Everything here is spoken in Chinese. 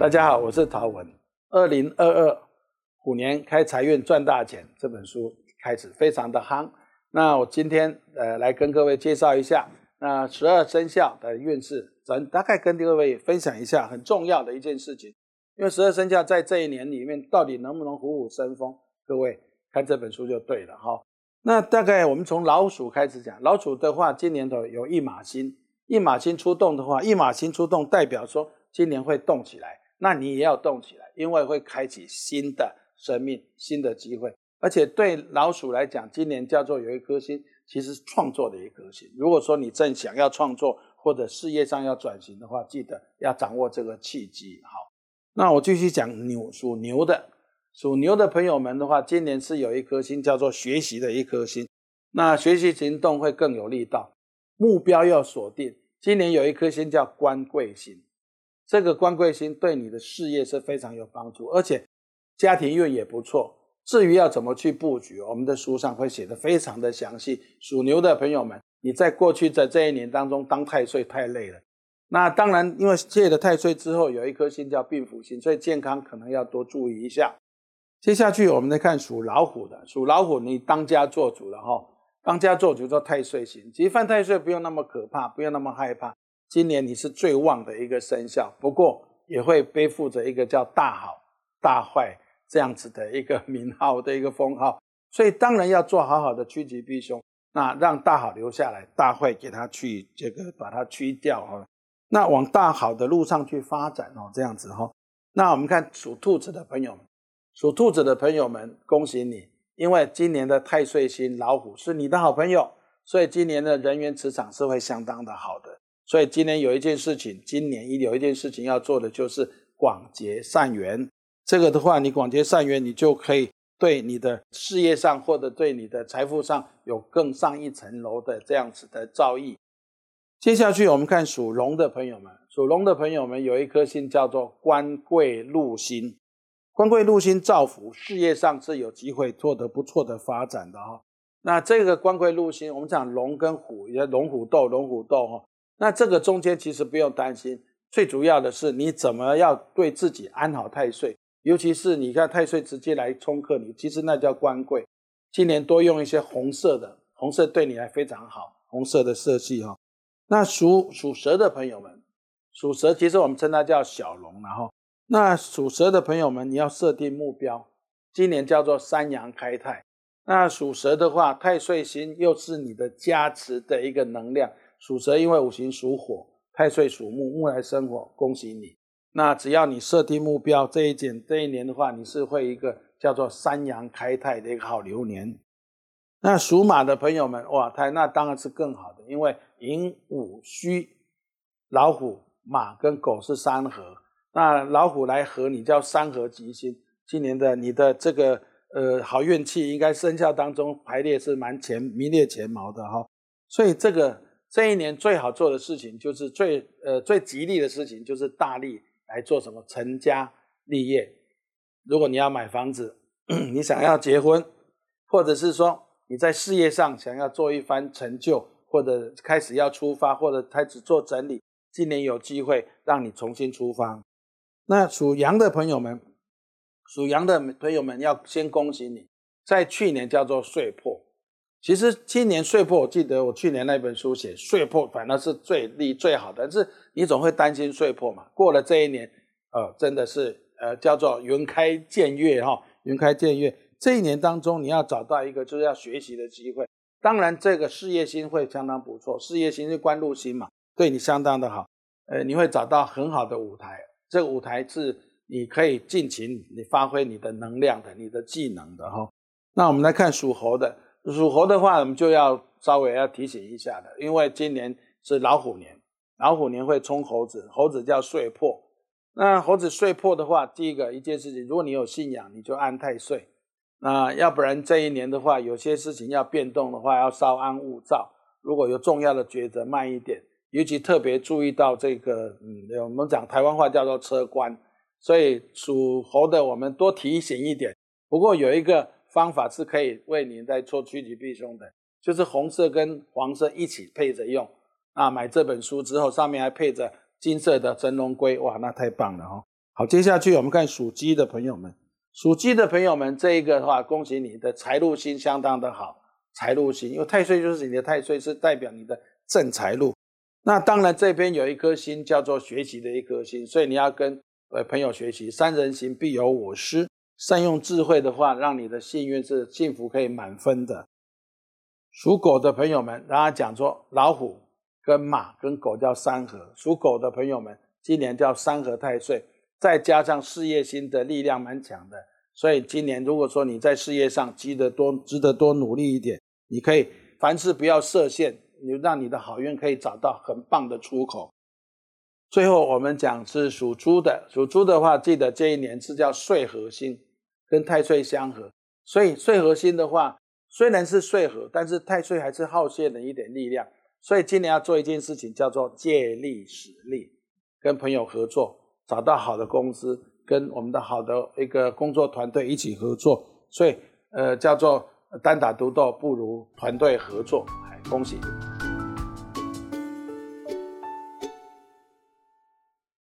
大家好，我是陶文。二零二二虎年开财运赚大钱这本书开始非常的夯。那我今天呃来跟各位介绍一下那十二生肖的运势，咱大概跟各位分享一下很重要的一件事情。因为十二生肖在这一年里面到底能不能虎虎生风，各位看这本书就对了哈。那大概我们从老鼠开始讲，老鼠的话今年头有一马星，一马星出动的话，一马星出动代表说今年会动起来。那你也要动起来，因为会开启新的生命、新的机会。而且对老鼠来讲，今年叫做有一颗星，其实创作的一颗星。如果说你正想要创作或者事业上要转型的话，记得要掌握这个契机。好，那我继续讲牛，属牛的，属牛的朋友们的话，今年是有一颗星叫做学习的一颗星。那学习行动会更有力道，目标要锁定。今年有一颗星叫官贵星。这个官贵星对你的事业是非常有帮助，而且家庭运也不错。至于要怎么去布局，我们的书上会写得非常的详细。属牛的朋友们，你在过去的这一年当中当太岁太累了。那当然，因为借了太岁之后，有一颗星叫病符星，所以健康可能要多注意一下。接下去我们来看属老虎的，属老虎你当家做主了哈，当家做主做太岁星，其实犯太岁不用那么可怕，不用那么害怕。今年你是最旺的一个生肖，不过也会背负着一个叫大好大坏这样子的一个名号的一个封号，所以当然要做好好的趋吉避凶，那让大好留下来，大坏给它去这个把它去掉哈，那往大好的路上去发展哦，这样子哈。那我们看属兔子的朋友们，属兔子的朋友们，恭喜你，因为今年的太岁星老虎是你的好朋友，所以今年的人员磁场是会相当的好的。所以今年有一件事情，今年一有一件事情要做的就是广结善缘。这个的话，你广结善缘，你就可以对你的事业上或者对你的财富上有更上一层楼的这样子的造诣。接下去我们看属龙的朋友们，属龙的朋友们有一颗星叫做官贵禄星，官贵禄星造福事业上是有机会做得不错的发展的哈。那这个官贵禄星，我们讲龙跟虎，也龙虎斗，龙虎斗哈。那这个中间其实不用担心，最主要的是你怎么要对自己安好太岁，尤其是你看太岁直接来冲克你，其实那叫官贵。今年多用一些红色的，红色对你还非常好，红色的色系哈。那属属蛇的朋友们，属蛇其实我们称它叫小龙，然后那属蛇的朋友们，你要设定目标，今年叫做三阳开泰。那属蛇的话，太岁星又是你的加持的一个能量。属蛇因为五行属火，太岁属木，木来生火，恭喜你。那只要你设定目标，这一件这一年的话，你是会一个叫做三阳开泰的一个好流年。那属马的朋友们，哇，太那当然是更好的，因为寅午戌，老虎、马跟狗是三合，那老虎来合你叫三合吉星。今年的你的这个呃好运气，应该生肖当中排列是蛮前名列前茅的哈。所以这个。这一年最好做的事情，就是最呃最吉利的事情，就是大力来做什么成家立业。如果你要买房子，你想要结婚，或者是说你在事业上想要做一番成就，或者开始要出发，或者开始做整理，今年有机会让你重新出发。那属羊的朋友们，属羊的朋友们要先恭喜你，在去年叫做岁破。其实今年岁破，我记得我去年那本书写岁破，反而是最利最好的。但是你总会担心岁破嘛。过了这一年，呃，真的是呃叫做云开见月哈，云开见月。这一年当中，你要找到一个就是要学习的机会。当然，这个事业心会相当不错，事业心是官禄星嘛，对你相当的好。呃，你会找到很好的舞台，这个舞台是你可以尽情你发挥你的能量的，你的技能的哈。那我们来看属猴的。属猴的话，我们就要稍微要提醒一下的，因为今年是老虎年，老虎年会冲猴子，猴子叫岁破。那猴子岁破的话，第一个一件事情，如果你有信仰，你就安太岁。那要不然这一年的话，有些事情要变动的话，要稍安勿躁。如果有重要的抉择，慢一点。尤其特别注意到这个，嗯，我们讲台湾话叫做车关，所以属猴的我们多提醒一点。不过有一个。方法是可以为你在做趋吉避凶的，就是红色跟黄色一起配着用。啊，买这本书之后，上面还配着金色的神龙龟，哇，那太棒了哈！好，接下去我们看属鸡的朋友们，属鸡的朋友们，这一个的话，恭喜你的财路星相当的好，财路星，因为太岁就是你的太岁，是代表你的正财路。那当然这边有一颗星叫做学习的一颗星，所以你要跟呃朋友学习，三人行必有我师，善用智慧的话，让你的幸运是幸福可以满分的。属狗的朋友们，大家讲说老虎跟马跟狗叫三合，属狗的朋友们，今年叫三合太岁。再加上事业心的力量蛮强的，所以今年如果说你在事业上积得多，值得多努力一点，你可以凡事不要设限，你让你的好运可以找到很棒的出口。最后我们讲是属猪的，属猪的话，记得这一年是叫岁合星，跟太岁相合，所以岁合星的话，虽然是岁合，但是太岁还是耗泄了一点力量，所以今年要做一件事情，叫做借力使力，跟朋友合作。找到好的公司，跟我们的好的一个工作团队一起合作，所以呃叫做单打独斗不如团队合作，恭喜。